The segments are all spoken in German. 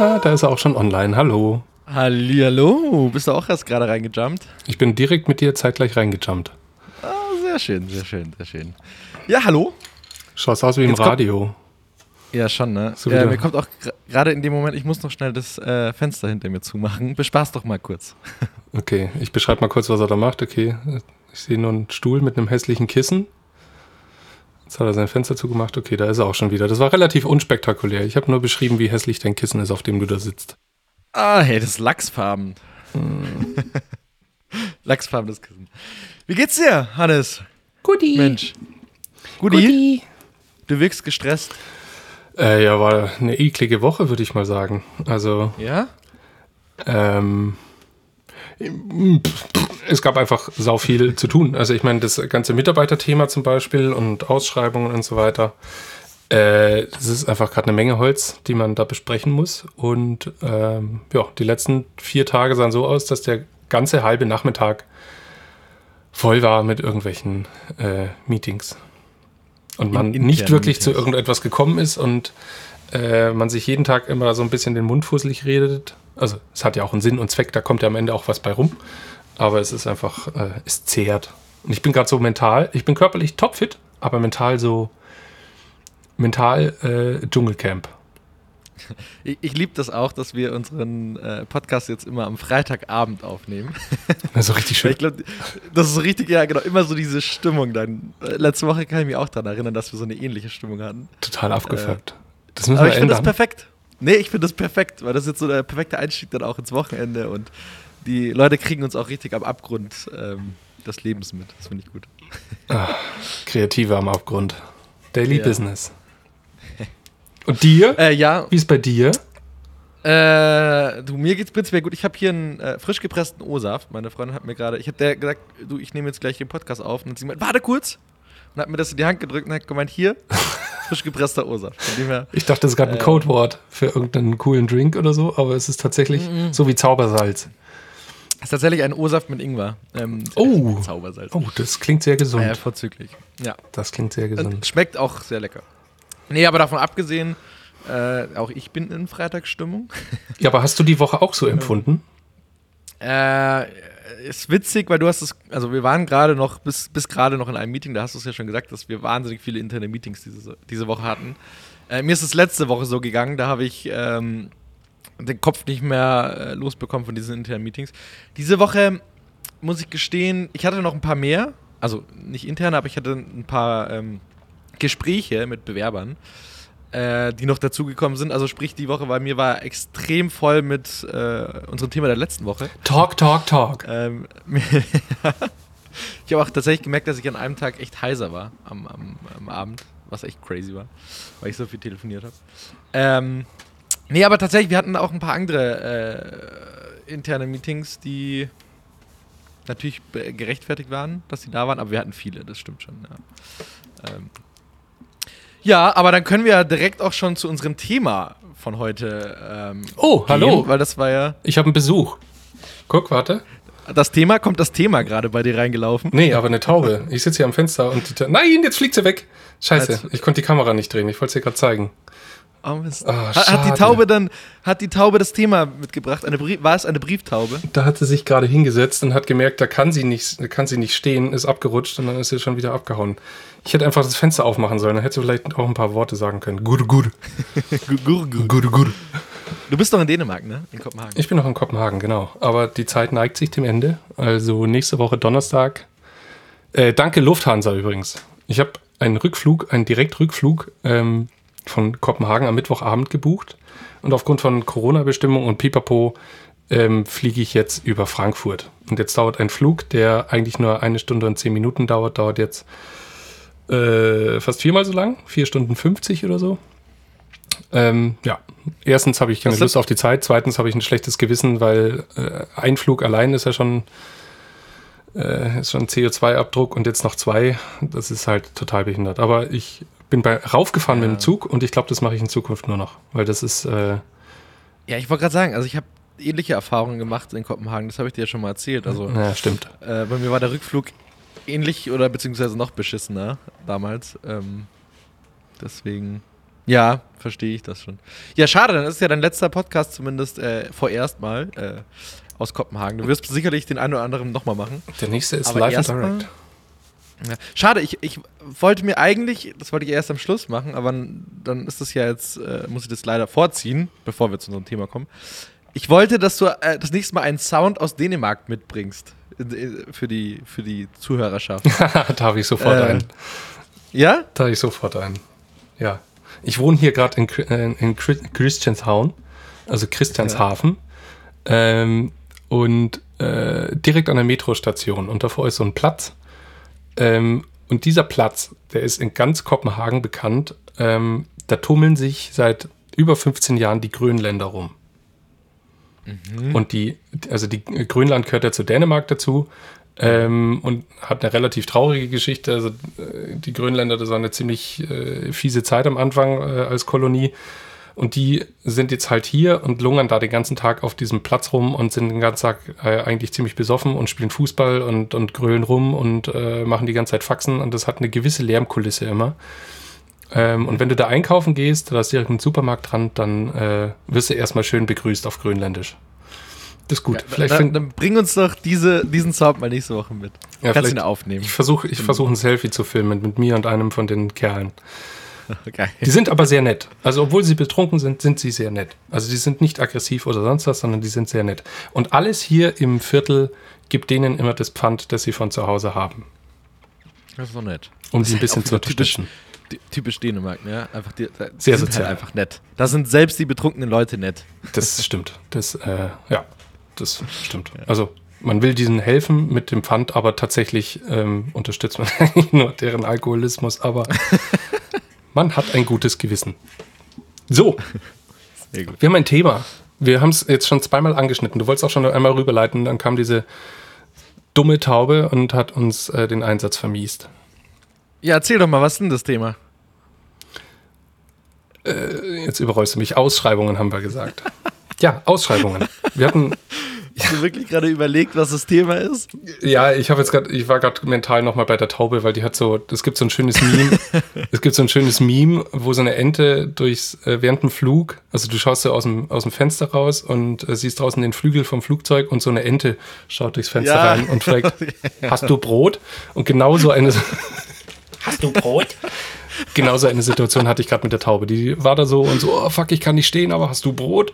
Ah, da ist er auch schon online. Hallo. Hallihallo, bist du auch erst gerade reingejumpt? Ich bin direkt mit dir zeitgleich reingejumpt. Ah, sehr schön, sehr schön, sehr schön. Ja, hallo. Schaust aus wie im Jetzt Radio. Ja, schon, ne? So ja, wieder. mir kommt auch gerade in dem Moment, ich muss noch schnell das äh, Fenster hinter mir zumachen. Bespaß doch mal kurz. Okay, ich beschreibe mal kurz, was er da macht. Okay, ich sehe nur einen Stuhl mit einem hässlichen Kissen. Jetzt hat er sein Fenster zugemacht. Okay, da ist er auch schon wieder. Das war relativ unspektakulär. Ich habe nur beschrieben, wie hässlich dein Kissen ist, auf dem du da sitzt. Ah, hey, das ist Lachsfarben. Lachsfarbenes Kissen. Wie geht's dir, Hannes? Guti. Mensch. Guti? Du wirkst gestresst. Äh, ja, war eine eklige Woche, würde ich mal sagen. Also, Ja? ähm, es gab einfach sau viel zu tun. Also ich meine, das ganze Mitarbeiterthema zum Beispiel und Ausschreibungen und so weiter. Äh, das ist einfach gerade eine Menge Holz, die man da besprechen muss. Und ähm, ja, die letzten vier Tage sahen so aus, dass der ganze halbe Nachmittag voll war mit irgendwelchen äh, Meetings. Und man In- nicht wirklich zu Meetings. irgendetwas gekommen ist und äh, man sich jeden Tag immer so ein bisschen den Mund fusselig redet. Also es hat ja auch einen Sinn und Zweck, da kommt ja am Ende auch was bei rum. Aber es ist einfach, äh, es zehrt. Und ich bin gerade so mental, ich bin körperlich topfit, aber mental so, mental äh, Dschungelcamp. Ich, ich liebe das auch, dass wir unseren äh, Podcast jetzt immer am Freitagabend aufnehmen. Also richtig Weil schön. Ich glaube, das ist richtig, ja, genau, immer so diese Stimmung dann. Äh, Letzte Woche kann ich mich auch daran erinnern, dass wir so eine ähnliche Stimmung hatten. Total abgefuckt. Das müssen Aber wir ich finde das perfekt. Nee, ich finde das perfekt, weil das ist jetzt so der perfekte Einstieg dann auch ins Wochenende und die Leute kriegen uns auch richtig am Abgrund ähm, des Lebens mit. Das finde ich gut. Kreative am Abgrund. Daily Ja. Business. Und dir? Äh, ja, Wie ist bei dir? Äh, du, mir geht's prinzipiell gut. Ich habe hier einen äh, frisch gepressten O-Saft. Meine Freundin hat mir gerade, ich habe der gesagt, du, ich nehme jetzt gleich den Podcast auf. Und sie gemeint, warte kurz. Und hat mir das in die Hand gedrückt und hat gemeint, hier, frisch gepresster O-Saft. Ich dachte, das ist gerade ein Äh. Codewort für irgendeinen coolen Drink oder so, aber es ist tatsächlich so wie Zaubersalz. ist tatsächlich ein O-Saft mit Ingwer. Ähm, Oh. Zaubersalz. Oh, das klingt sehr gesund. Ja, vorzüglich. Ja. Das klingt sehr Und gesund. schmeckt auch sehr lecker. Nee, aber davon abgesehen, äh, auch ich bin in Freitagsstimmung. Ja, aber hast du die Woche auch so empfunden? Äh, ist witzig, weil du hast es, also wir waren gerade noch, bis, bis gerade noch in einem Meeting, da hast du es ja schon gesagt, dass wir wahnsinnig viele interne Meetings diese, diese Woche hatten. Äh, mir ist es letzte Woche so gegangen, da habe ich ähm, den Kopf nicht mehr äh, losbekommen von diesen internen Meetings. Diese Woche muss ich gestehen, ich hatte noch ein paar mehr, also nicht interne, aber ich hatte ein paar ähm, Gespräche mit Bewerbern, äh, die noch dazugekommen sind. Also sprich, die Woche bei mir war extrem voll mit äh, unserem Thema der letzten Woche. Talk, talk, talk. Ähm, ich habe auch tatsächlich gemerkt, dass ich an einem Tag echt heiser war am, am, am Abend, was echt crazy war, weil ich so viel telefoniert habe. Ähm, nee, aber tatsächlich, wir hatten auch ein paar andere äh, interne Meetings, die natürlich gerechtfertigt waren, dass sie da waren, aber wir hatten viele, das stimmt schon. Ja, ähm, ja aber dann können wir ja direkt auch schon zu unserem Thema von heute ähm, Oh, hallo. gehen, weil das war ja Ich habe einen Besuch. Guck, warte. das Thema, kommt das Thema gerade bei dir reingelaufen? Nee, aber eine Taube. Ich sitze hier am Fenster und die Ta Nein, jetzt fliegt sie weg. Scheiße, ich konnte die Kamera nicht drehen. Ich wollte es dir gerade zeigen. Oh Mist. Ah, hat, die Taube dann, hat die Taube das Thema mitgebracht? Eine Brie war es eine Brieftaube? Da hat sie sich gerade hingesetzt und hat gemerkt, da kann sie nicht, kann sie nicht stehen, ist abgerutscht und dann ist sie schon wieder abgehauen. Ich hätte einfach das Fenster aufmachen sollen, dann hätte sie vielleicht auch ein paar Worte sagen können. Gut, gut. Gut, gut. Du bist doch in Dänemark, ne? In Kopenhagen. Ich bin noch in Kopenhagen, genau. Aber die Zeit neigt sich dem Ende. Also nächste Woche Donnerstag. Äh, danke Lufthansa übrigens. Ich habe einen Rückflug, einen Direktrückflug ähm, von Kopenhagen am Mittwochabend gebucht. Und aufgrund von Corona-Bestimmungen und Pipapo ähm, fliege ich jetzt über Frankfurt. Und jetzt dauert ein Flug, der eigentlich nur eine Stunde und zehn Minuten dauert, dauert jetzt äh, fast viermal so lang. Vier Stunden 50 oder so. Ähm, ja, erstens habe ich keine Lust auf die Zeit, zweitens habe ich ein schlechtes Gewissen, weil äh, ein Flug allein ist ja schon, äh, ist schon CO2-Abdruck und jetzt noch zwei, das ist halt total behindert. Aber ich bin bei raufgefahren Ja. mit dem Zug und ich glaube, das mache ich in Zukunft nur noch, weil das ist, äh, Ja, ich wollte gerade sagen, also ich habe ähnliche Erfahrungen gemacht in Kopenhagen, das habe ich dir ja schon mal erzählt. Also ja, stimmt. äh, bei mir war der Rückflug ähnlich oder beziehungsweise noch beschissener damals. Ähm, deswegen, Ja, verstehe ich das schon. Ja, schade, dann ist ja dein letzter Podcast zumindest äh, vorerst mal äh, aus Kopenhagen. Du wirst sicherlich den einen oder anderen nochmal machen. Der nächste ist Aber live and direct. Ja. Schade, ich, ich wollte mir eigentlich, das wollte ich erst am Schluss machen, aber dann ist das ja jetzt, äh, muss ich das leider vorziehen, bevor wir zu unserem Thema kommen. Ich wollte, dass du äh, das nächste Mal einen Sound aus Dänemark mitbringst in, in, für, die, für die Zuhörerschaft. da habe ich sofort Äh. einen. ja? Da habe ich sofort einen. Ja. Ich wohne hier gerade in, äh, in Chri- Christianshavn, also Christianshafen. Ähm, und äh, direkt an der Metrostation. Und davor ist so ein Platz. Ähm, und dieser Platz, der ist in ganz Kopenhagen bekannt. Ähm, da tummeln sich seit über 15 Jahren die Grönländer rum. Und die, also die Grönland gehört ja zu Dänemark dazu ähm, und hat eine relativ traurige Geschichte. Also äh, die Grönländer, das war eine ziemlich äh, fiese Zeit am Anfang äh, als Kolonie. Und die sind jetzt halt hier und lungern da den ganzen Tag auf diesem Platz rum und sind den ganzen Tag äh, eigentlich ziemlich besoffen und spielen Fußball und, und grölen rum und äh, machen die ganze Zeit Faxen. Und das hat eine gewisse Lärmkulisse immer. Ähm, und wenn du da einkaufen gehst, da ist direkt ein Supermarkt dran, dann äh, wirst du erstmal schön begrüßt auf Grönländisch. Das ist gut. vielleicht dann, dann bring uns doch diese, diesen Sound mal nächste Woche mit. Ja, Kannst ihn aufnehmen. ich versuche ich versuch ein Selfie zu filmen mit mir und einem von den Kerlen. Geil. Die sind aber sehr nett. Also obwohl sie betrunken sind, sind sie sehr nett. Also die sind nicht aggressiv oder sonst was, sondern die sind sehr nett. Und alles hier im Viertel gibt denen immer das Pfand, das sie von zu Hause haben, Das ist doch nett. um sie ein bisschen zu typisch- unterstützen. Ty- Typisch Dänemark, ne? Einfach die, Sehr sind sozial. Halt einfach nett. Da sind selbst die betrunkenen Leute nett. Das stimmt. Das, äh, ja, das stimmt. Also man will diesen helfen mit dem Pfand, aber tatsächlich ähm, unterstützt man eigentlich nur deren Alkoholismus, aber man hat ein gutes Gewissen. So, Sehr gut. wir haben ein Thema. Wir haben es jetzt schon zweimal angeschnitten. Du wolltest auch schon einmal rüberleiten, dann kam diese dumme Taube und hat uns äh, den Einsatz vermiest. Ja, erzähl doch mal, was ist denn das Thema? Jetzt überrollst du mich. Ausschreibungen haben wir gesagt. Ja, Ausschreibungen. Wir hatten Hast du wirklich gerade überlegt, was das Thema ist? Ja, ich habe jetzt gerade, ich war gerade mental nochmal bei der Taube, weil die hat so, es gibt so ein schönes Meme, es gibt so ein schönes Meme, wo so eine Ente durchs, äh, während dem Flug, also du schaust so aus dem, aus dem Fenster raus und äh, siehst draußen den Flügel vom Flugzeug und so eine Ente schaut durchs Fenster Ja. rein und fragt, hast du Brot? Und genauso eine, Hast du Brot? genauso eine Situation hatte ich gerade mit der Taube. Die war da so und so, oh fuck, ich kann nicht stehen, aber hast du Brot?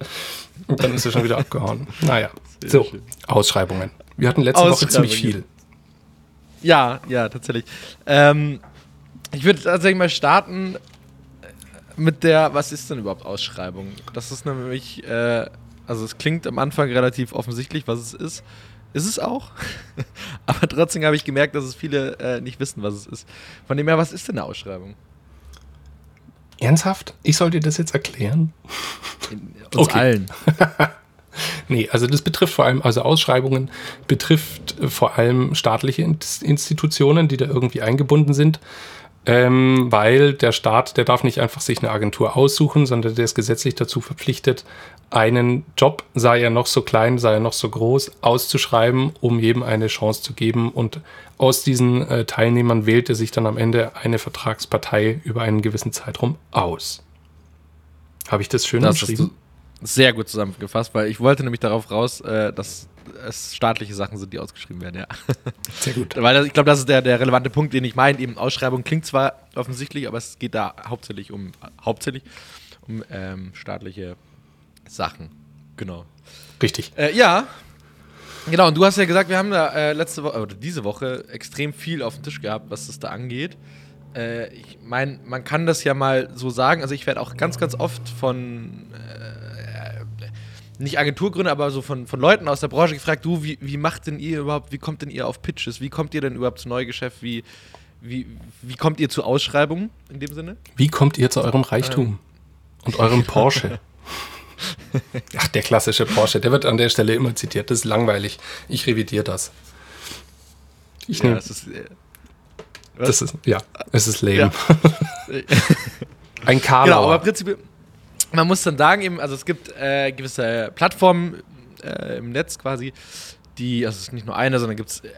Und dann ist sie schon wieder abgehauen. Naja, so, schön. Ausschreibungen. Wir hatten letzte Woche ziemlich viel. Ja, ja, tatsächlich. Ähm, ich würde tatsächlich mal starten mit der, was ist denn überhaupt Ausschreibung? Das ist nämlich, äh, also es klingt am Anfang relativ offensichtlich, was es ist. Ist es auch. Aber trotzdem habe ich gemerkt, dass es viele äh, nicht wissen, was es ist. Von dem her, was ist denn eine Ausschreibung? Ernsthaft? Ich soll dir das jetzt erklären? Uns Okay. allen. Nee, also das betrifft vor allem, also Ausschreibungen betrifft vor allem staatliche Inst- Institutionen, die da irgendwie eingebunden sind. Ähm, weil der Staat, der darf nicht einfach sich eine Agentur aussuchen, sondern der ist gesetzlich dazu verpflichtet, einen Job, sei er noch so klein, sei er noch so groß, auszuschreiben, um jedem eine Chance zu geben. Und aus diesen äh, Teilnehmern wählt er sich dann am Ende eine Vertragspartei über einen gewissen Zeitraum aus. Habe ich das schön Das beschrieben? Sehr gut zusammengefasst, weil ich wollte nämlich darauf raus, äh, dass es staatliche Sachen sind, die ausgeschrieben werden, ja. Sehr gut. Weil das, ich glaube, das ist der, der relevante Punkt, den ich meine. Eben Ausschreibung klingt zwar offensichtlich, aber es geht da hauptsächlich um hauptsächlich um ähm, staatliche Sachen. Genau. Richtig. Äh, ja. Genau, und du hast ja gesagt, wir haben da äh, letzte Woche oder diese Woche extrem viel auf dem Tisch gehabt, was das da angeht. Äh, ich meine, man kann das ja mal so sagen. Also ich werde auch ganz, ganz oft von äh, nicht Agenturgründer, aber so von, von Leuten aus der Branche gefragt, du, wie, wie macht denn ihr überhaupt, wie kommt denn ihr auf Pitches? Wie kommt ihr denn überhaupt zu Neugeschäft? Wie, wie, wie kommt ihr zu Ausschreibungen in dem Sinne? Wie kommt ihr zu eurem Reichtum und eurem Porsche? Ach, der klassische Porsche, der wird an der Stelle immer zitiert. Das ist langweilig. Ich revidiere das. Ich Ja, nehme, das ist, äh, das ist, ja, es ist lame. Ja. Ein Karlauer. Genau, aber prinzipiell, man muss dann sagen, eben, also es gibt äh, gewisse Plattformen äh, im Netz quasi, die, also es ist nicht nur eine, sondern gibt es äh,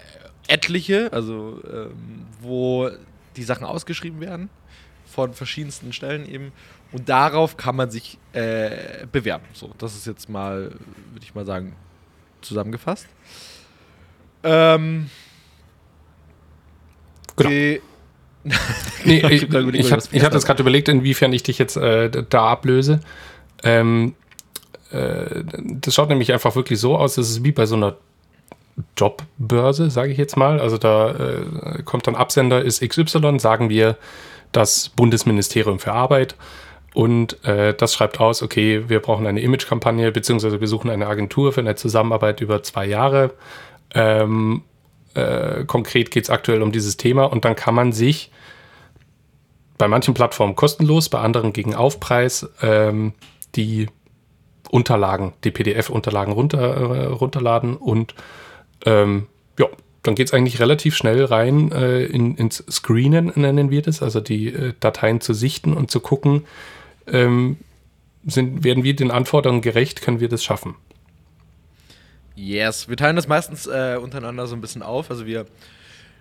etliche, also ähm, wo die Sachen ausgeschrieben werden. von verschiedensten Stellen eben. Und darauf kann man sich äh, bewerben. So, das ist jetzt mal, würde ich mal sagen, zusammengefasst. Ähm, Genau. Nee, ich, ich, ich hatte jetzt gerade überlegt, inwiefern ich dich jetzt äh, da ablöse. Ähm, äh, das schaut nämlich einfach wirklich so aus, es ist wie bei so einer Jobbörse, sage ich jetzt mal. Also da äh, kommt dann Absender ist XY, sagen wir das Bundesministerium für Arbeit. Und äh, das schreibt aus, okay, wir brauchen eine Imagekampagne, beziehungsweise wir suchen eine Agentur für eine Zusammenarbeit über zwei Jahre. Ähm, äh, konkret geht es aktuell um dieses Thema. Und dann kann man sich bei manchen Plattformen kostenlos, bei anderen gegen Aufpreis ähm, die Unterlagen, die PDF-Unterlagen runter, äh, runterladen. Und ähm, ja, dann geht es eigentlich relativ schnell rein äh, in, ins Screenen, nennen wir das, also die äh, Dateien zu sichten und zu gucken, ähm, sind, werden wir den Anforderungen gerecht, können wir das schaffen. Yes, wir teilen das meistens äh, untereinander so ein bisschen auf. Also wir,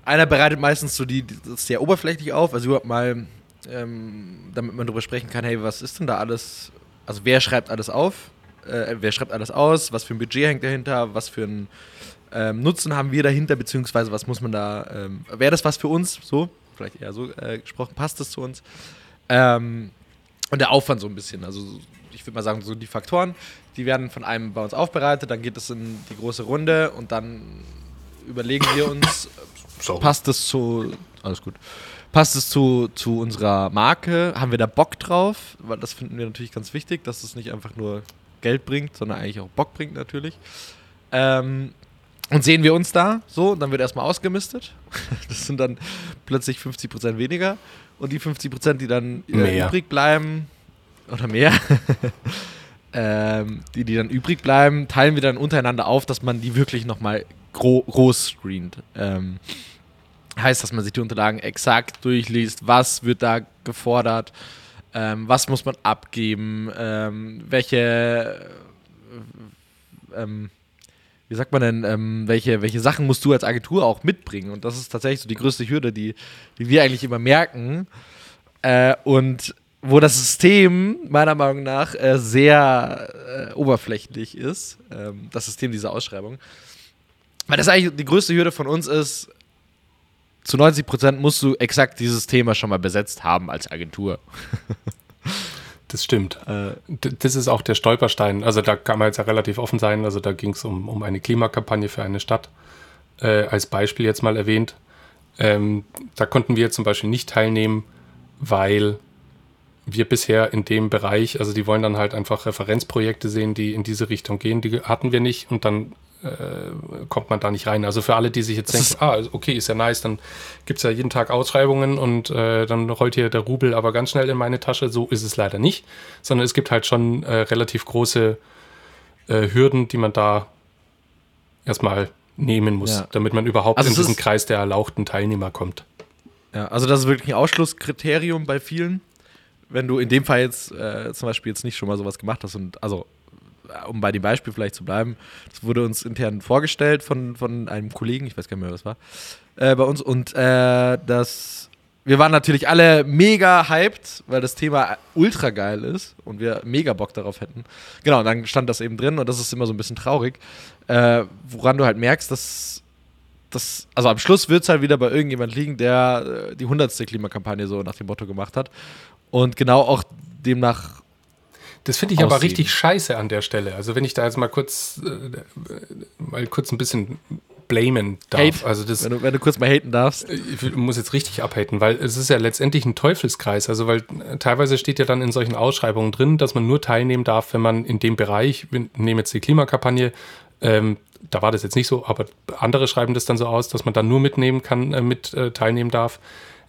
einer bereitet meistens so die, das sehr oberflächlich auf, also überhaupt mal, ähm, damit man darüber sprechen kann, hey, was ist denn da alles, also wer schreibt alles auf, äh, wer schreibt alles aus, was für ein Budget hängt dahinter, was für ein ähm, Nutzen haben wir dahinter, beziehungsweise was muss man da, ähm, wäre das was für uns, so, vielleicht eher so äh, gesprochen, passt das zu uns? Ähm, und der Aufwand so ein bisschen. Also so- ich würde mal sagen, so die Faktoren, die werden von einem bei uns aufbereitet, dann geht es in die große Runde und dann überlegen wir uns, So. passt es zu, alles gut, passt es zu, zu unserer Marke, haben wir da Bock drauf, weil das finden wir natürlich ganz wichtig, dass es nicht einfach nur Geld bringt, sondern eigentlich auch Bock bringt natürlich. Ähm, und sehen wir uns da so, dann wird erstmal ausgemistet. Das sind dann plötzlich 50% weniger. Und die 50%, die dann Mehr. übrig bleiben, oder mehr, ähm, die, die dann übrig bleiben, teilen wir dann untereinander auf, dass man die wirklich nochmal gro groß screent. Ähm, heißt, dass man sich die Unterlagen exakt durchliest, was wird da gefordert, ähm, was muss man abgeben, ähm, welche, äh, ähm, wie sagt man denn, ähm, welche, welche Sachen musst du als Agentur auch mitbringen? Und das ist tatsächlich so die größte Hürde, die, die wir eigentlich immer merken. Äh, und wo das System meiner Meinung nach äh, sehr äh, oberflächlich ist, ähm, das System dieser Ausschreibung. Weil das eigentlich die größte Hürde von uns ist, zu 90% musst du exakt dieses Thema schon mal besetzt haben als Agentur. Das stimmt. Äh, Das ist auch der Stolperstein. Also da kann man jetzt ja relativ offen sein. Also da ging es um, um eine Klimakampagne für eine Stadt. Äh, als Beispiel jetzt mal erwähnt. Ähm, da konnten wir zum Beispiel nicht teilnehmen, weil wir bisher in dem Bereich, also die wollen dann halt einfach Referenzprojekte sehen, die in diese Richtung gehen. Die hatten wir nicht und dann äh, kommt man da nicht rein. Also für alle, die sich jetzt denken, ah, okay, ist ja nice, dann gibt es ja jeden Tag Ausschreibungen und äh, dann rollt hier der Rubel aber ganz schnell in meine Tasche. So ist es leider nicht, sondern es gibt halt schon äh, relativ große äh, Hürden, die man da erstmal nehmen muss, Ja. damit man überhaupt Also in es diesen Kreis der erlauchten Teilnehmer kommt. Ja, also das ist wirklich ein Ausschlusskriterium bei vielen. Wenn du in dem Fall jetzt äh, zum Beispiel jetzt nicht schon mal sowas gemacht hast und also äh, um bei dem Beispiel vielleicht zu bleiben, das wurde uns intern vorgestellt von, von einem Kollegen, ich weiß gar nicht mehr, wer das war, äh, bei uns und äh, das wir waren natürlich alle mega hyped, weil das Thema ultra geil ist und wir mega Bock darauf hätten. Genau, und dann stand das eben drin und das ist immer so ein bisschen traurig, äh, woran du halt merkst, dass das, also am Schluss wird es halt wieder bei irgendjemand liegen, der äh, die hundertste Klimakampagne so nach dem Motto gemacht hat. Und genau auch demnach. Das finde ich aber aussehen. richtig scheiße an der Stelle. Also wenn ich da jetzt mal kurz, äh, mal kurz ein bisschen blamen darf. Hate. Also das Wenn du, wenn du kurz mal haten darfst. ich muss jetzt richtig abhaten, weil es ist ja letztendlich ein Teufelskreis. Also weil äh, teilweise steht ja dann in solchen Ausschreibungen drin, dass man nur teilnehmen darf, wenn man in dem Bereich, wir nehmen jetzt die Klimakampagne, ähm, da war das jetzt nicht so, aber andere schreiben das dann so aus, dass man dann nur mitnehmen kann, äh, mit äh, teilnehmen darf,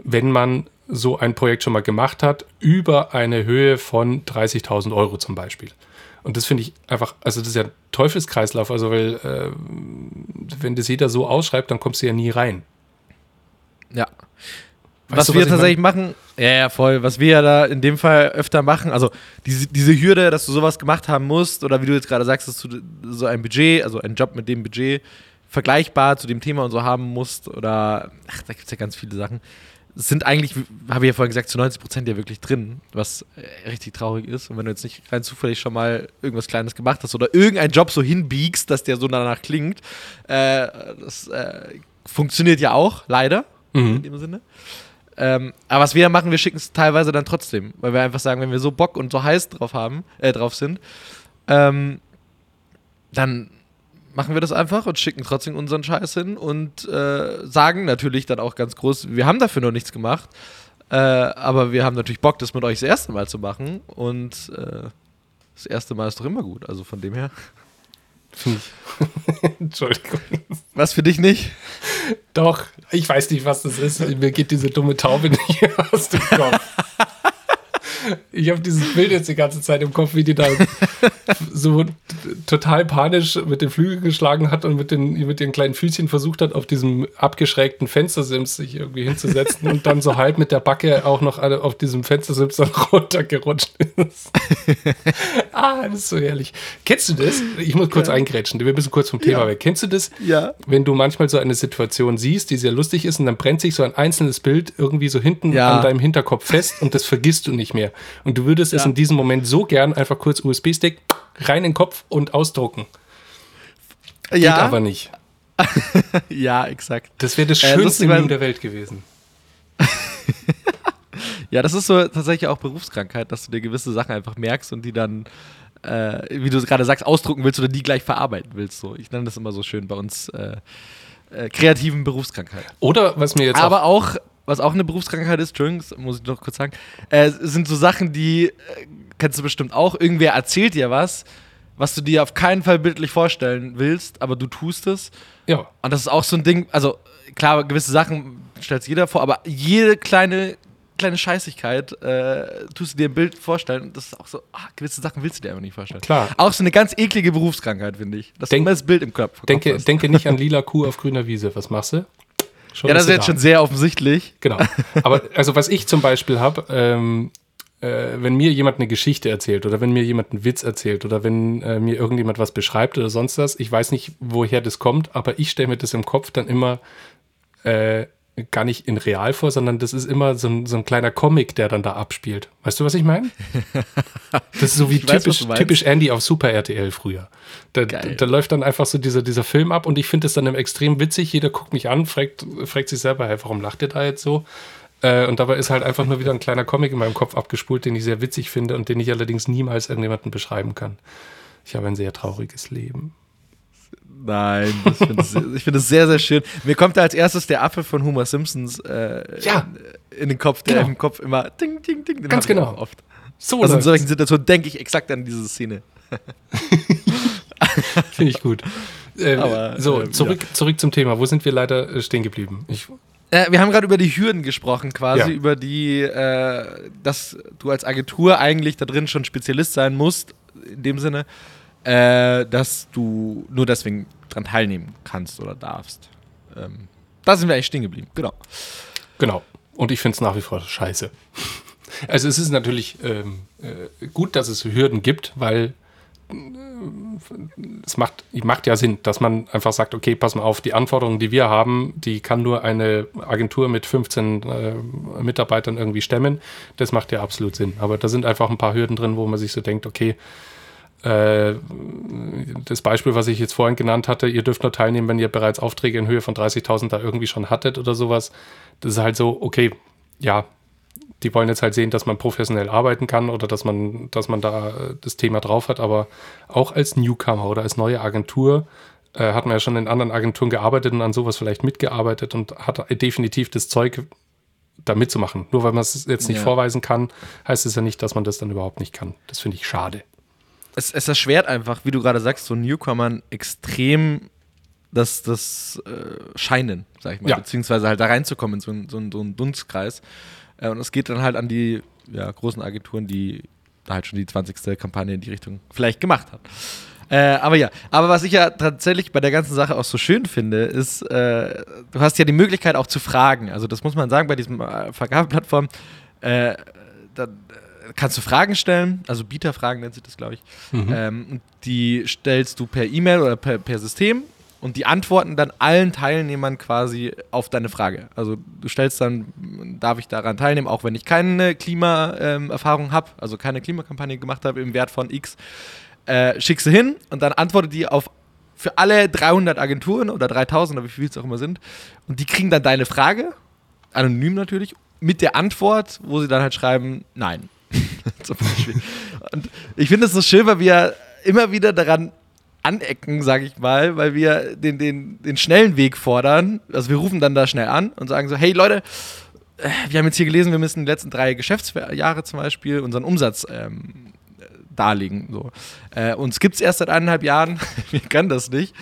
wenn man so ein Projekt schon mal gemacht hat, über eine Höhe von 30.000 Euro zum Beispiel. Und das finde ich einfach, also das ist ja ein Teufelskreislauf, also weil äh, wenn das jeder so ausschreibt, dann kommst du ja nie rein. Ja. Weißt was du, wir was ich tatsächlich machen, ja, ja, voll, was wir ja da in dem Fall öfter machen, also diese, diese Hürde, dass du sowas gemacht haben musst, oder wie du jetzt gerade sagst, dass du so ein Budget, also einen Job mit dem Budget vergleichbar zu dem Thema und so haben musst, oder ach, da gibt es ja ganz viele Sachen. Sind eigentlich, habe ich ja vorhin gesagt, zu 90 Prozent ja wirklich drin, was äh, richtig traurig ist. Und wenn du jetzt nicht rein zufällig schon mal irgendwas Kleines gemacht hast oder irgendeinen Job so hinbiegst, dass der so danach klingt, äh, das äh, funktioniert ja auch, leider, Mhm. in dem Sinne. Ähm, aber was wir machen, wir schicken es teilweise dann trotzdem, weil wir einfach sagen, wenn wir so Bock und so heiß drauf haben, äh, drauf sind, ähm, dann machen wir das einfach und schicken trotzdem unseren Scheiß hin und äh, sagen natürlich dann auch ganz groß, wir haben dafür noch nichts gemacht, äh, aber wir haben natürlich Bock, das mit euch das erste Mal zu machen und äh, das erste Mal ist doch immer gut, also von dem her. Entschuldigung. Was für dich nicht? Doch, ich weiß nicht, was das ist. Mir geht diese dumme Taube nicht aus dem Kopf. Ich habe dieses Bild jetzt die ganze Zeit im Kopf, wie die da so total panisch mit den Flügeln geschlagen hat und mit den, mit den kleinen Füßchen versucht hat, auf diesem abgeschrägten Fenstersims sich irgendwie hinzusetzen und dann so halb mit der Backe auch noch auf diesem Fenstersims dann runtergerutscht ist. ah, das ist so herrlich. Kennst du das? Ich muss kurz eingrätschen, wir müssen kurz vom Thema Ja. weg. Kennst du das? Ja. wenn du manchmal so eine Situation siehst, die sehr lustig ist und dann brennt sich so ein einzelnes Bild irgendwie so hinten Ja. an deinem Hinterkopf fest und das vergisst du nicht mehr. Und du würdest es Ja. in diesem Moment so gern einfach kurz USB-Stick rein in den Kopf und ausdrucken. Geht Ja, aber nicht. ja, exakt. Das wäre das Äh, schönste lustigerweise- Meme der Welt gewesen. Ja, das ist so tatsächlich auch Berufskrankheit, dass du dir gewisse Sachen einfach merkst und die dann, äh, wie du es gerade sagst, ausdrucken willst oder die gleich verarbeiten willst. So. Ich nenne das immer so schön bei uns äh, äh, kreativen Berufskrankheit. Oder was mir jetzt Aber auch, was auch eine Berufskrankheit ist, Entschuldigung, muss ich noch kurz sagen, äh, sind so Sachen, die, äh, kennst du bestimmt auch, irgendwer erzählt dir was, was du dir auf keinen Fall bildlich vorstellen willst, aber du tust es. ja, Und das ist auch so ein Ding, also klar, gewisse Sachen stellt sich jeder vor, aber jede kleine, kleine Scheißigkeit äh, tust du dir ein Bild vorstellen und das ist auch so, ah, gewisse Sachen willst du dir einfach nicht vorstellen. Klar. Auch so eine ganz eklige Berufskrankheit, finde ich. Dass Denk- du immer das Bild im Kopf, Kopf denke, hast. denke nicht an lila Kuh auf grüner Wiese. Was machst du? Schon Ja, das ist jetzt schon sehr offensichtlich. Genau. Aber also was ich zum Beispiel habe, ähm, äh, wenn mir jemand eine Geschichte erzählt oder wenn mir jemand einen Witz erzählt oder wenn äh, mir irgendjemand was beschreibt oder sonst was, ich weiß nicht, woher das kommt, aber ich stelle mir das im Kopf dann immer äh, gar nicht in real vor, sondern das ist immer so ein, so ein kleiner Comic, der dann da abspielt. Weißt du, was ich meine? Das ist so wie Ich weiß, typisch, typisch Andy auf Super RTL früher. Da, Geil. da läuft dann einfach so dieser, dieser Film ab und ich finde es dann extrem witzig. Jeder guckt mich an, fragt, fragt sich selber, hey, warum lacht ihr da jetzt so? Äh, und dabei ist halt einfach nur wieder ein kleiner Comic in meinem Kopf abgespult, den ich sehr witzig finde und den ich allerdings niemals irgendjemandem beschreiben kann. Ich habe ein sehr trauriges Leben. Nein, ich finde es sehr, sehr schön. Mir kommt da als erstes der Affe von Homer Simpsons äh, Ja. in, in den Kopf, der Genau. im Kopf immer ding, ding, ding. Den Ganz genau. Oft. So, Also in solchen Situationen denke ich exakt an diese Szene. finde ich gut. Äh, Aber, so, ähm, zurück, zurück zum Thema. Wo sind wir leider äh, stehen geblieben? Ich, Äh, wir haben gerade über die Hürden gesprochen, quasi, Ja. über die, äh, dass du als Agentur eigentlich da drin schon Spezialist sein musst, in dem Sinne, äh, dass du nur deswegen dran teilnehmen kannst oder darfst. Ähm, da sind wir eigentlich stehen geblieben, genau. Genau. Und ich finde es nach wie vor scheiße. Also es ist natürlich ähm, äh, gut, dass es Hürden gibt, weil äh, es macht, macht ja Sinn, dass man einfach sagt, okay, pass mal auf, die Anforderungen, die wir haben, die kann nur eine Agentur mit 15 äh, Mitarbeitern irgendwie stemmen. Das macht ja absolut Sinn. Aber da sind einfach ein paar Hürden drin, wo man sich so denkt, okay, das Beispiel, was ich jetzt vorhin genannt hatte, ihr dürft nur teilnehmen, wenn ihr bereits Aufträge in Höhe von 30.000 da irgendwie schon hattet oder sowas. Das ist halt so, okay, ja, die wollen jetzt halt sehen, dass man professionell arbeiten kann oder dass man, dass man da äh, das Thema drauf hat, aber auch als Newcomer oder als neue Agentur äh, hat man ja schon in anderen Agenturen gearbeitet und an sowas vielleicht mitgearbeitet und hat definitiv das Zeug, da mitzumachen. Nur weil man es jetzt nicht Ja. vorweisen kann, heißt es ja nicht, dass man das dann überhaupt nicht kann. Das finde ich schade. Es, es erschwert einfach, wie du gerade sagst, so Newcomern extrem das, das äh, Scheinen, sag ich mal, Ja. beziehungsweise halt da reinzukommen in so, einen- so, so einen Dunstkreis. Äh, und es geht dann halt an die ja, großen Agenturen, die da halt schon die 20. Kampagne in die Richtung vielleicht gemacht haben. Äh, aber ja, aber was ich ja tatsächlich bei der ganzen Sache auch so schön finde, ist, äh, du hast ja die Möglichkeit auch zu fragen. Also das muss man sagen bei diesem äh, Vergabeplattform. Äh, da äh, kannst du Fragen stellen, also Bieterfragen nennt sich das, glaube ich. Mhm. Ähm, die stellst du per E-Mail oder per, per System und die antworten dann allen Teilnehmern quasi auf deine Frage. Also du stellst dann, darf ich daran teilnehmen, auch wenn ich keine Klimaerfahrung ähm, habe, also keine Klimakampagne gemacht habe im Wert von X, äh, schickst du hin und dann antwortet die auf für alle 300 Agenturen oder 3000 oder wie viel es auch immer sind und die kriegen dann deine Frage, anonym natürlich, mit der Antwort, wo sie dann halt schreiben, nein. Zum Beispiel. Und ich finde es so schön, weil wir immer wieder daran anecken, sage ich mal, weil wir den, den, den schnellen Weg fordern. Also wir rufen dann da schnell an und sagen so, hey Leute, äh, wir haben jetzt hier gelesen, wir müssen die letzten drei Geschäftsjahre zum Beispiel unseren Umsatz ähm, darlegen. So. Äh, uns gibt es erst seit eineinhalb Jahren, wir können das nicht.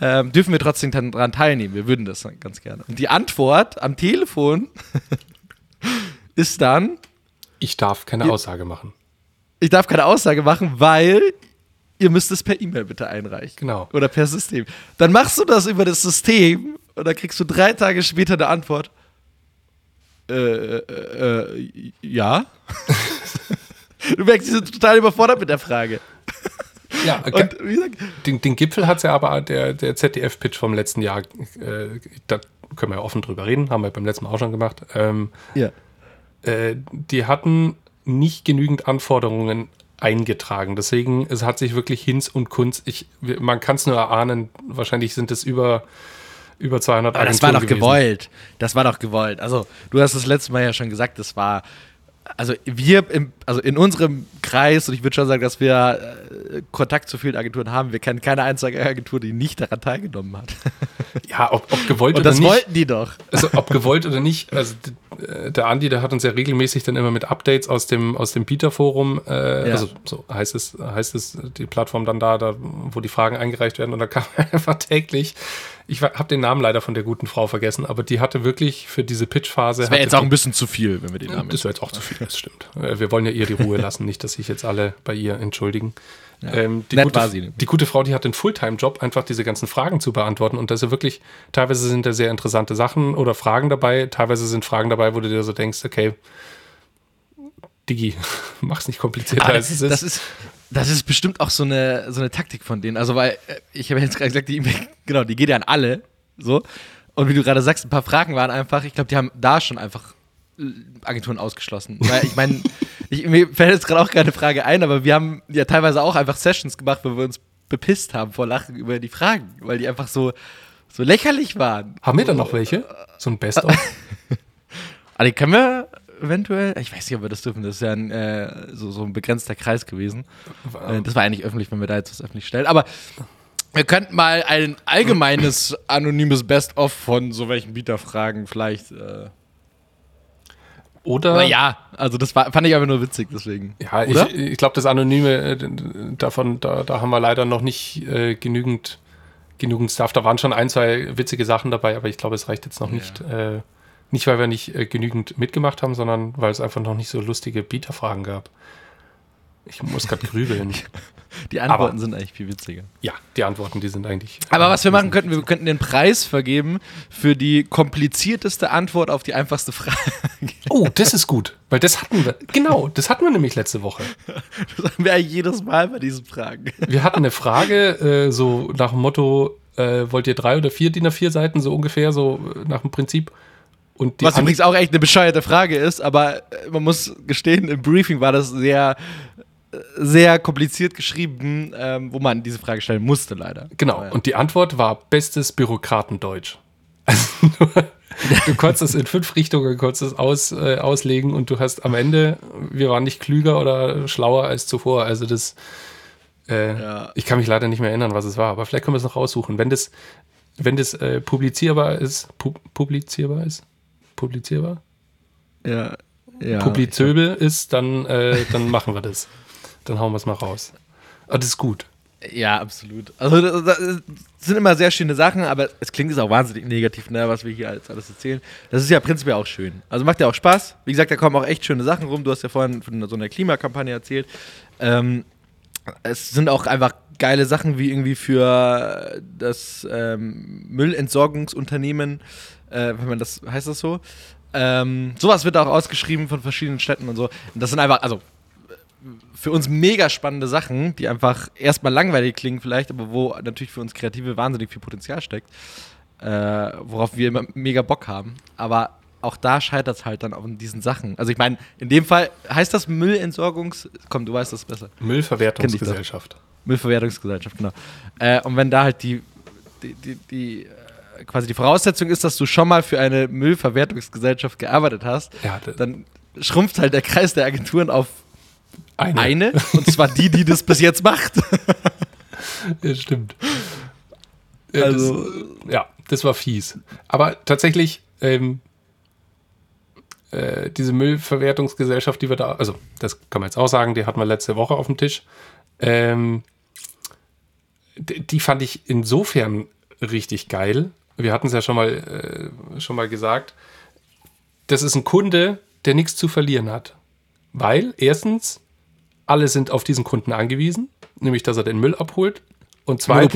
Ähm, dürfen wir trotzdem daran teilnehmen? Wir würden das ganz gerne. Und die Antwort am Telefon ist dann: Ich darf keine Aussage machen. Ich darf keine Aussage machen, weil ihr müsst es per E-Mail bitte einreichen. Genau. Oder per System. Dann machst du das über das System und dann kriegst du drei Tage später eine Antwort. Äh, äh, äh ja. du merkst, die sind total überfordert mit der Frage. Ja, und, wie gesagt, den, den Gipfel hat es ja aber der, der ZDF-Pitch vom letzten Jahr, äh, da können wir ja offen drüber reden, haben wir beim letzten Mal auch schon gemacht. Ähm, ja. Äh, die hatten nicht genügend Anforderungen eingetragen. Deswegen, es hat sich wirklich Hinz und Kunz, ich, man kann es nur erahnen, wahrscheinlich sind es über, über 200 Aber das war doch gewesen. gewollt. Das war doch gewollt. Also, du hast das letzte Mal ja schon gesagt, das war also wir, im, also in unserem Kreis, und ich würde schon sagen, dass wir äh, Kontakt zu vielen Agenturen haben, wir kennen keine einzige Agentur, die nicht daran teilgenommen hat. Ja, ob, ob gewollt und oder nicht. das wollten die doch. Also ob gewollt oder nicht, also äh, der Andi, der hat uns ja regelmäßig dann immer mit Updates aus dem, aus dem Bieterforum, äh, ja. also so heißt es, heißt es, die Plattform dann da, da, wo die Fragen eingereicht werden, und da kam einfach täglich ich habe den Namen leider von der guten Frau vergessen, aber die hatte wirklich für diese Pitch-Phase. Das wäre jetzt auch ein bisschen zu viel, wenn wir den Namen Das wäre jetzt auch zu viel, das stimmt. Äh, wir wollen ja ihr die Ruhe lassen, nicht, dass sich jetzt alle bei ihr entschuldigen. Ja. Ähm, die, gute, die, gute, Frau, die hat den Fulltime-Job, einfach diese ganzen Fragen zu beantworten. Und das ist wirklich, teilweise sind da sehr interessante Sachen oder Fragen dabei, teilweise sind Fragen dabei, wo du dir so denkst, okay, Digi, mach's nicht komplizierter als es ist. Das ist, das ist bestimmt auch so eine, so eine Taktik von denen. Also, weil äh, ich habe jetzt gerade gesagt, die E-Mail, genau, die geht ja an alle. So. Und wie du gerade sagst, ein paar Fragen waren einfach, ich glaube, die haben da schon einfach äh, Agenturen ausgeschlossen. Weil ich meine, mir fällt jetzt gerade auch keine Frage ein, aber wir haben ja teilweise auch einfach Sessions gemacht, wo wir uns bepisst haben vor Lachen über die Fragen, weil die einfach so, so lächerlich waren. Haben wir da noch welche? So ein Best-of? die können wir eventuell. Ich weiß nicht, ob wir das dürfen. Das ist ja ein, äh, so, so ein begrenzter Kreis gewesen. Äh, das war eigentlich öffentlich, wenn wir da jetzt was öffentlich stellen. Aber wir könnten mal ein allgemeines anonymes Best-of von so welchen Bieterfragen vielleicht. Äh oder? Aber ja, also das war, fand ich aber nur witzig, deswegen. Ja, Oder? ich, ich glaube, das Anonyme, äh, davon, da, da haben wir leider noch nicht äh, genügend, genügend Stuff. Da waren schon ein, zwei witzige Sachen dabei, aber ich glaube, es reicht jetzt noch ja. nicht. Äh, nicht, weil wir nicht äh, genügend mitgemacht haben, sondern weil es einfach noch nicht so lustige Bieterfragen gab. Ich muss gerade grübeln. Die Antworten aber, sind eigentlich viel witziger. Ja, die Antworten, die sind eigentlich. Aber was wir machen könnten, wir könnten den Preis vergeben für die komplizierteste Antwort auf die einfachste Frage. Oh, das ist gut, weil das hatten wir. Genau, das hatten wir nämlich letzte Woche. Das haben wir eigentlich jedes Mal bei diesen Fragen. Wir hatten eine Frage, äh, so nach dem Motto: äh, Wollt ihr drei oder vier DIN A4 Seiten, so ungefähr, so äh, nach dem Prinzip? Was übrigens auch echt eine bescheuerte Frage ist, aber äh, man muss gestehen, im Briefing war das sehr, sehr kompliziert geschrieben, ähm, wo man diese Frage stellen musste, leider. Genau, und die Antwort war bestes Bürokratendeutsch. Also, du konntest es in fünf Richtungen konntest aus, äh, auslegen und du hast am Ende, wir waren nicht klüger oder schlauer als zuvor. Also das, äh, ja. ich kann mich leider nicht mehr erinnern, was es war, aber vielleicht können wir es noch raussuchen. Wenn das, wenn das äh, publizierbar ist, pu publizierbar ist, publizierbar? Ja. ja Publizöbel ist, dann, äh, dann machen wir das. Dann hauen wir es mal raus. Aber das ist gut. Ja, absolut. Also das, das, sind immer sehr schöne Sachen, aber es klingt jetzt auch wahnsinnig negativ, ne, was wir hier alles, alles erzählen. Das ist ja prinzipiell auch schön. Also macht ja auch Spaß. Wie gesagt, da kommen auch echt schöne Sachen rum. Du hast ja vorhin von so einer Klimakampagne erzählt. Ähm, es sind auch einfach geile Sachen wie irgendwie für das ähm, Müllentsorgungsunternehmen äh, wenn man das, heißt das so? Ähm, sowas wird auch ausgeschrieben von verschiedenen Städten und so. Und das sind einfach, also für uns mega spannende Sachen, die einfach erstmal langweilig klingen vielleicht, aber wo natürlich für uns Kreative wahnsinnig viel Potenzial steckt, äh, worauf wir immer mega Bock haben. Aber auch da scheitert es halt dann auf diesen Sachen. Also ich meine, in dem Fall heißt das Müllentsorgungs... Komm, du weißt das besser. Müllverwertungsgesellschaft. Müllverwertungsgesellschaft, genau. Äh, und wenn da halt die, die, die, die quasi die Voraussetzung ist, dass du schon mal für eine Müllverwertungsgesellschaft gearbeitet hast, Ja, dann schrumpft halt der Kreis der Agenturen auf Eine. eine, und zwar die, die das bis jetzt macht. Ja, stimmt. Ja, Also- das, ja, das war fies. Aber tatsächlich, ähm, äh, diese Müllverwertungsgesellschaft, die wir da, also das kann man jetzt auch sagen, die hatten wir letzte Woche auf dem Tisch. Ähm, die fand ich insofern richtig geil. Wir hatten es ja schon mal, äh, schon mal gesagt. Das ist ein Kunde, der nichts zu verlieren hat. Weil erstens, alle sind auf diesen Kunden angewiesen, nämlich dass er den Müll abholt. Und zweitens.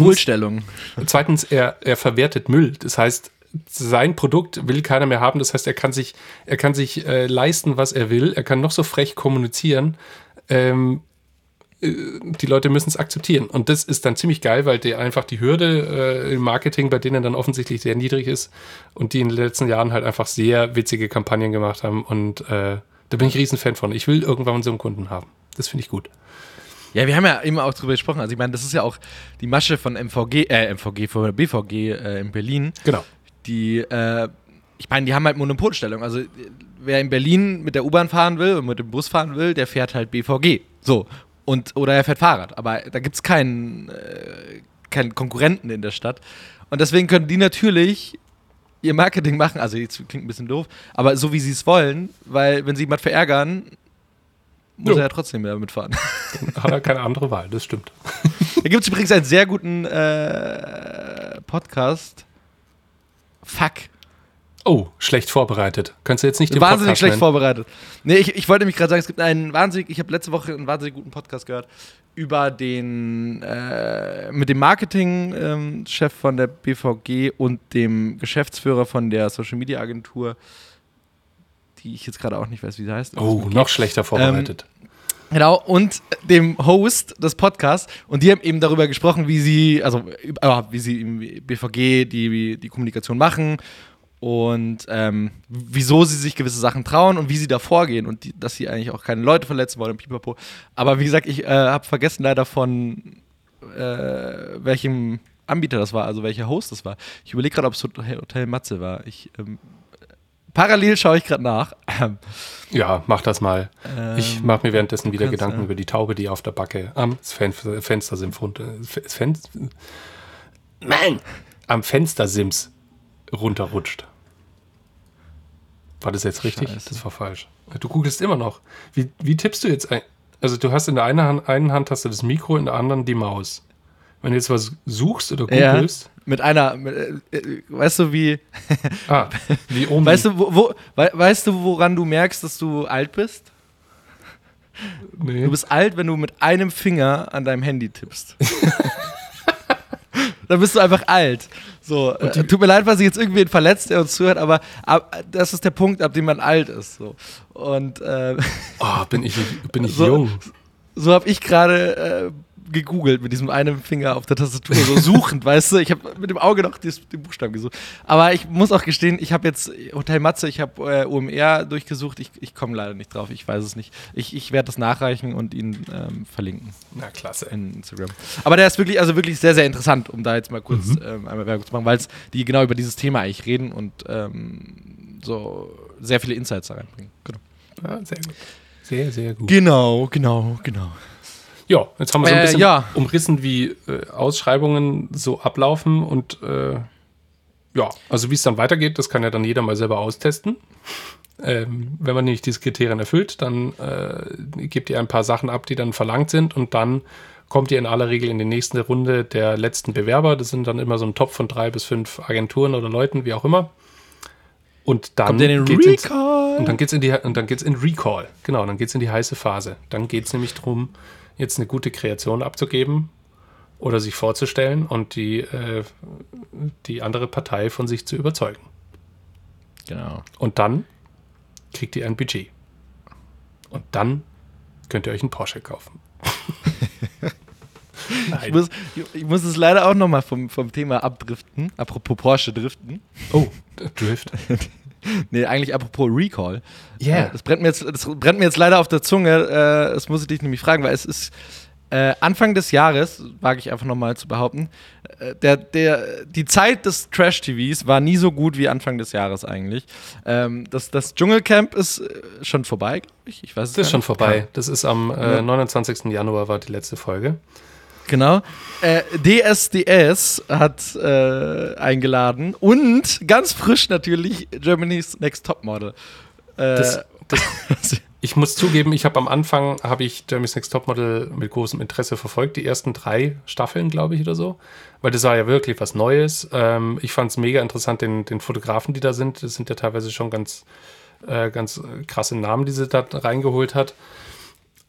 Zweitens, er, er verwertet Müll. Das heißt, sein Produkt will keiner mehr haben. Das heißt, er kann sich, er kann sich äh, leisten, was er will. Er kann noch so frech kommunizieren. Ähm, äh, die Leute müssen es akzeptieren. Und das ist dann ziemlich geil, weil der einfach die Hürde äh, im Marketing bei denen dann offensichtlich sehr niedrig ist und die in den letzten Jahren halt einfach sehr witzige Kampagnen gemacht haben. Und äh, da bin ich riesen Fan von. Ich will irgendwann so einen Kunden haben. Das finde ich gut. Ja, wir haben ja immer auch drüber gesprochen. Also ich meine, das ist ja auch die Masche von MVG, äh, MVG, von BVG äh, in Berlin. Genau. Die, äh, ich meine, die haben halt Monopolstellung. Also äh, wer in Berlin mit der U-Bahn fahren will und mit dem Bus fahren will, der fährt halt BVG. So. Und, oder er fährt Fahrrad. Aber da gibt es keinen, äh, keinen Konkurrenten in der Stadt. Und deswegen können die natürlich ihr Marketing machen. Also jetzt klingt ein bisschen doof, aber so wie sie es wollen, weil wenn sie jemand verärgern, muss Jo. er ja trotzdem wieder mitfahren. Hat er keine andere Wahl. Das stimmt. Da gibt es übrigens einen sehr guten äh, Podcast. Fuck. Oh, schlecht vorbereitet. Kannst du jetzt nicht den Wahnsinnig Podcast schlecht nennen? vorbereitet. Nee, ich, ich wollte nämlich gerade sagen, es gibt einen wahnsinnig, ich habe letzte Woche einen wahnsinnig guten Podcast gehört über den, äh, mit dem Marketing-Chef von der BVG und dem Geschäftsführer von der Social Media Agentur, die ich jetzt gerade auch nicht weiß, wie sie heißt. Oh, noch schlechter vorbereitet. Genau, und dem Host des Podcasts. Und die haben eben darüber gesprochen, wie sie, also äh, wie sie im BVG die, die Kommunikation machen und ähm, wieso sie sich gewisse Sachen trauen und wie sie da vorgehen und die, dass sie eigentlich auch keine Leute verletzen wollen und pipapo. Aber wie gesagt, ich äh, habe vergessen leider von äh, welchem Anbieter das war, also welcher Host das war. Ich überlege gerade, ob es Hotel, Matze war. Ich, ähm, parallel schaue ich gerade nach. ja, mach das mal. ich mache mir währenddessen wieder kannst, Gedanken ja. über die Taube, die auf der Backe am Fen Fenstersims runter. F- Fen Mann, am Fenstersims runterrutscht. War das jetzt richtig? Scheiße. Das war falsch. Du googelst immer noch. Wie, wie tippst du jetzt ein? Also du hast in der einen Hand, einen Hand hast du das Mikro, in der anderen die Maus. Wenn du jetzt was suchst oder Ja, googelst, mit einer, mit, äh, äh, weißt du, wie, ah, wie oben. weißt du, wo, wo, wei- weißt du, woran du merkst, dass du alt bist? nee. Du bist alt, wenn du mit einem Finger an deinem Handy tippst. Dann bist du einfach alt. So, äh, tut mir leid, was ich jetzt irgendwen verletzt, der uns zuhört, aber ab, das ist der Punkt, ab dem man alt ist. So. Und äh, oh, bin ich, bin ich So- jung. so habe ich gerade äh, gegoogelt mit diesem einen Finger auf der Tastatur, so suchend, weißt du? Ich habe mit dem Auge noch den Buchstaben gesucht. Aber ich muss auch gestehen, ich habe jetzt Hotel Matze, ich habe äh, OMR durchgesucht. Ich, ich komme leider nicht drauf, ich weiß es nicht. Ich, ich werde das nachreichen und ihn ähm, verlinken Na klasse. in Instagram. Aber der ist wirklich, also wirklich sehr, sehr interessant, um da jetzt mal kurz Mhm. ähm, einmal Werbung zu machen, weil die genau über dieses Thema eigentlich reden und ähm, so sehr viele Insights da reinbringen. Genau. Ja, sehr gut. Sehr, sehr gut. Genau, genau, genau. Ja, jetzt haben wir so ein Äh, bisschen ja. umrissen, wie äh, Ausschreibungen so ablaufen und äh, ja, also wie es dann weitergeht, das kann ja dann jeder mal selber austesten. Ähm, wenn man nicht diese Kriterien erfüllt, dann äh, gebt ihr ein paar Sachen ab, die dann verlangt sind und dann kommt ihr in aller Regel in die nächste Runde der letzten Bewerber. Das sind dann immer so ein Top von drei bis fünf Agenturen oder Leuten, wie auch immer. Und dann ins- Recall? und dann geht's in die und dann geht's in Recall. Genau, dann geht's in die heiße Phase. Dann geht's nämlich darum, jetzt eine gute Kreation abzugeben oder sich vorzustellen und die, äh, die andere Partei von sich zu überzeugen. Genau. Und dann kriegt ihr ein Budget. Und dann könnt ihr euch einen Porsche kaufen. Ich muss, ich muss es leider auch nochmal vom, vom Thema abdriften. Apropos Porsche driften. Oh, Drift. Nee, eigentlich apropos Recall. Yeah. Äh, Das brennt mir jetzt, das brennt mir jetzt leider auf der Zunge. Äh, das muss ich dich nämlich fragen, weil es ist äh, Anfang des Jahres, wage ich einfach nochmal zu behaupten, der, der, die Zeit des Trash-TVs war nie so gut wie Anfang des Jahres eigentlich. Ähm, das, das Dschungelcamp ist schon vorbei, glaub ich. ich weiß es Das ist schon vorbei. Das ist am äh, Ja. 29. Januar war die letzte Folge. Genau. Äh, DSDS hat äh, eingeladen und ganz frisch natürlich Germany's Next Topmodel. Äh, Das, das, ich muss zugeben, ich habe am Anfang habe ich Jeremy's Next Topmodel mit großem Interesse verfolgt, die ersten drei Staffeln, glaube ich, oder so. Weil das war ja wirklich was Neues. Ähm, ich fand es mega interessant, den, den Fotografen, die da sind. Das sind ja teilweise schon ganz, äh, ganz krasse Namen, die sie da reingeholt hat.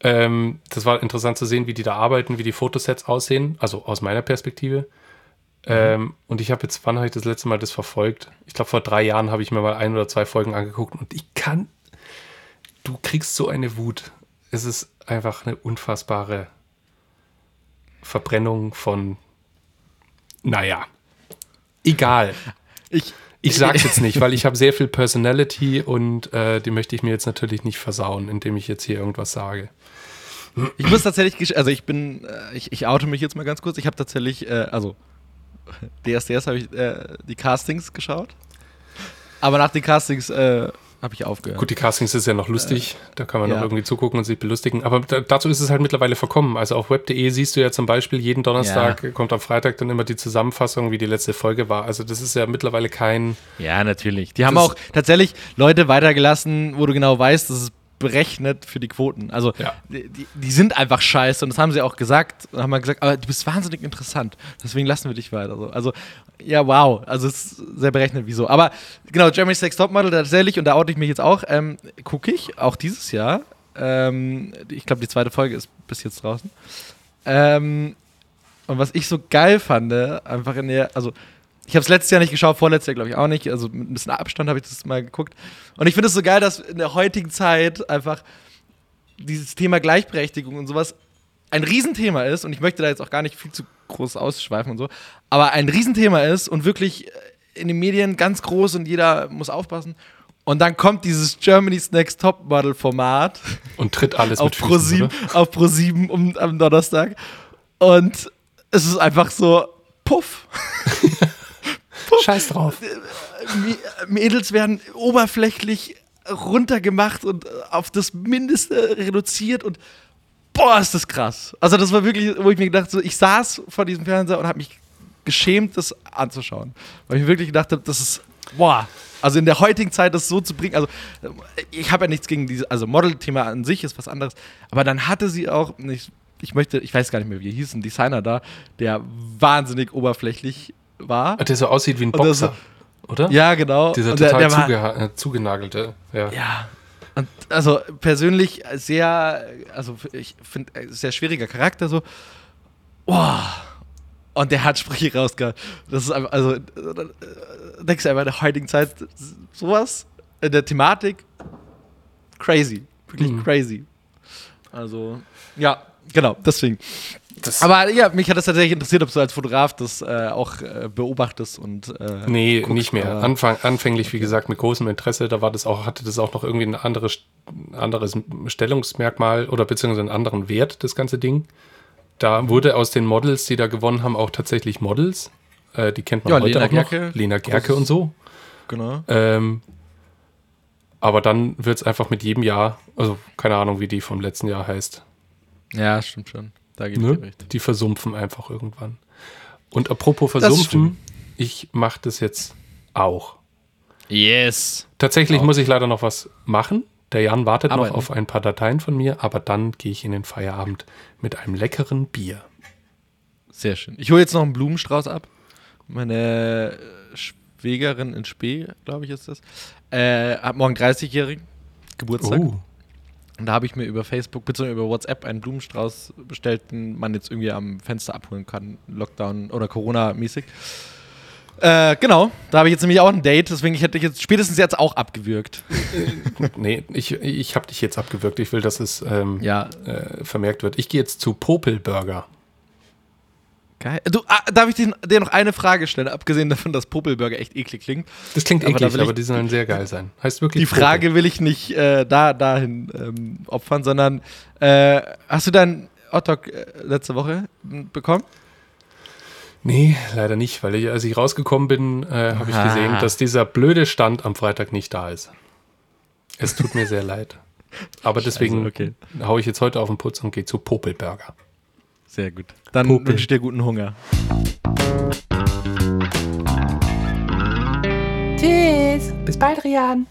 Ähm, das war interessant zu sehen, wie die da arbeiten, wie die Fotosets aussehen, also aus meiner Perspektive. Ähm, und ich habe jetzt, wann habe ich das letzte Mal das verfolgt? Ich glaube, vor drei Jahren habe ich mir mal ein oder zwei Folgen angeguckt und ich kann, du kriegst so eine Wut. Es ist einfach eine unfassbare Verbrennung von, naja, egal. ich, Ich sag's jetzt nicht, weil ich habe sehr viel Personality und äh, die möchte ich mir jetzt natürlich nicht versauen, indem ich jetzt hier irgendwas sage. ich muss tatsächlich, also ich bin, äh, ich, ich oute mich jetzt mal ganz kurz. Ich habe tatsächlich, äh, also DSDS habe ich äh, die Castings geschaut. Aber nach den Castings äh, habe ich aufgehört. Gut, die Castings ist ja noch lustig, da kann man ja. noch irgendwie zugucken und sich belustigen. Aber da, dazu ist es halt mittlerweile verkommen. Also auf web.de siehst du ja zum Beispiel jeden Donnerstag, kommt am Freitag dann immer die Zusammenfassung, wie die letzte Folge war. Also das ist ja mittlerweile kein. Ja, natürlich. Die haben auch tatsächlich Leute weitergelassen, wo du genau weißt, das ist berechnet für die Quoten. Also Ja. die, die- sind einfach scheiße und das haben sie auch gesagt. Und haben mal gesagt, aber du bist wahnsinnig interessant. Deswegen lassen wir dich weiter. So. Also, ja, wow. Also es ist sehr berechnet, wieso. Aber genau, Jeremy's Sex Topmodel tatsächlich, und da oute ich mich jetzt auch, ähm, gucke ich, auch dieses Jahr. Ähm, ich glaube, die zweite Folge ist bis jetzt draußen. Ähm, und was ich so geil fand, einfach in der, also ich habe es letztes Jahr nicht geschaut, vorletztes Jahr glaube ich auch nicht. Also mit ein bisschen Abstand habe ich das mal geguckt. Und ich finde es so geil, dass in der heutigen Zeit einfach dieses Thema Gleichberechtigung und sowas ein Riesenthema ist. Und ich möchte da jetzt auch gar nicht viel zu groß ausschweifen und so. Aber ein Riesenthema ist und wirklich äh, in den Medien ganz groß und jeder muss aufpassen. Und dann kommt dieses Germany's Next Top Model Format Und tritt alles auf mit Pro Füßen, 7, oder? auf Pro 7 um, am Donnerstag. Und es ist einfach so, puff. Scheiß drauf. Mädels werden oberflächlich runtergemacht und äh, auf das Mindeste reduziert und boah, ist das krass. Also das war wirklich, wo ich mir gedacht so, ich saß vor diesem Fernseher und habe mich geschämt, das anzuschauen. Weil ich mir wirklich gedacht habe, das ist, boah, also in der heutigen Zeit das so zu bringen, also äh, ich habe ja nichts gegen diese, also Model-Thema an sich ist was anderes, aber dann hatte sie auch, ich, ich möchte, ich weiß gar nicht mehr, wie er hieß, ein Designer da, der wahnsinnig oberflächlich war. Der so aussieht wie ein der Boxer, oder? Ja, genau. Dieser der- total der war- zugeha- äh, zugenagelte. Ja. Ja. Und also persönlich sehr, also ich finde, sehr schwieriger Charakter so. Boah. Und der hat Sprüche rausgehauen. Das ist einfach, also, äh, denkst du einfach in der heutigen Zeit sowas in der Thematik crazy. Wirklich Mhm. crazy. Also, ja, genau, deswegen. Das, Aber ja, mich hat das tatsächlich interessiert, ob du als Fotograf das äh, auch äh, beobachtest und. Äh, nee, guckst, nicht mehr. aber- Anfang, anfänglich, wie gesagt, mit großem Interesse, da war das auch, hatte das auch noch irgendwie ein anderes, anderes Stellungsmerkmal oder beziehungsweise einen anderen Wert, das ganze Ding. Da wurde aus den Models, die da gewonnen haben, auch tatsächlich Models. Äh, die kennt man Ja, heute Lena auch noch. Gerke. Lena Gerke und so. Genau. Ähm, aber dann wird es einfach mit jedem Jahr, also keine Ahnung, wie die vom letzten Jahr heißt. Ja, stimmt schon. Da gebe ich dir Ne? recht. Die versumpfen einfach irgendwann. Und apropos versumpfen, ich mache das jetzt auch. Yes. Tatsächlich muss ich leider noch was machen. Der Jan wartet Arbeiten. noch auf ein paar Dateien von mir, aber dann gehe ich in den Feierabend mit einem leckeren Bier. Sehr schön. Ich hole jetzt noch einen Blumenstrauß ab. Meine äh, Schwägerin in Spee, glaube ich, ist das, äh, hat morgen 30-jährigen Geburtstag. Oh, Und da habe ich mir über Facebook bzw. über WhatsApp einen Blumenstrauß bestellt, den man jetzt irgendwie am Fenster abholen kann, Lockdown oder Corona-mäßig. Äh, genau, da habe ich jetzt nämlich auch ein Date, deswegen ich hätte ich jetzt spätestens jetzt auch abgewürgt. Nee, ich, ich habe dich jetzt abgewürgt. Ich will, dass es ähm, Ja. äh, vermerkt wird. Ich gehe jetzt zu Popelburger. Geil. Du, ah, darf ich dir, noch eine Frage stellen, abgesehen davon, dass Popelburger echt eklig klingt? Das klingt Aber eklig, will ich- aber die sollen sehr geil sein. Heißt wirklich Die Frage will ich nicht äh, da, dahin ähm, opfern, sondern äh, hast du deinen Hotdog äh, letzte Woche bekommen? Nee, leider nicht, weil ich, als ich rausgekommen bin, äh, habe ich Ah. gesehen, dass dieser blöde Stand am Freitag nicht da ist. Es tut mir sehr leid. Aber deswegen okay. hau ich jetzt heute auf den Putz und gehe zu Popelburger. Sehr gut. Dann Popel. wünsche ich dir guten Hunger. Tschüss. Bis bald, Rian.